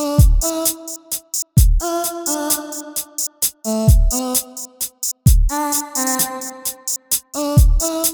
oh, oh, oh, oh, oh.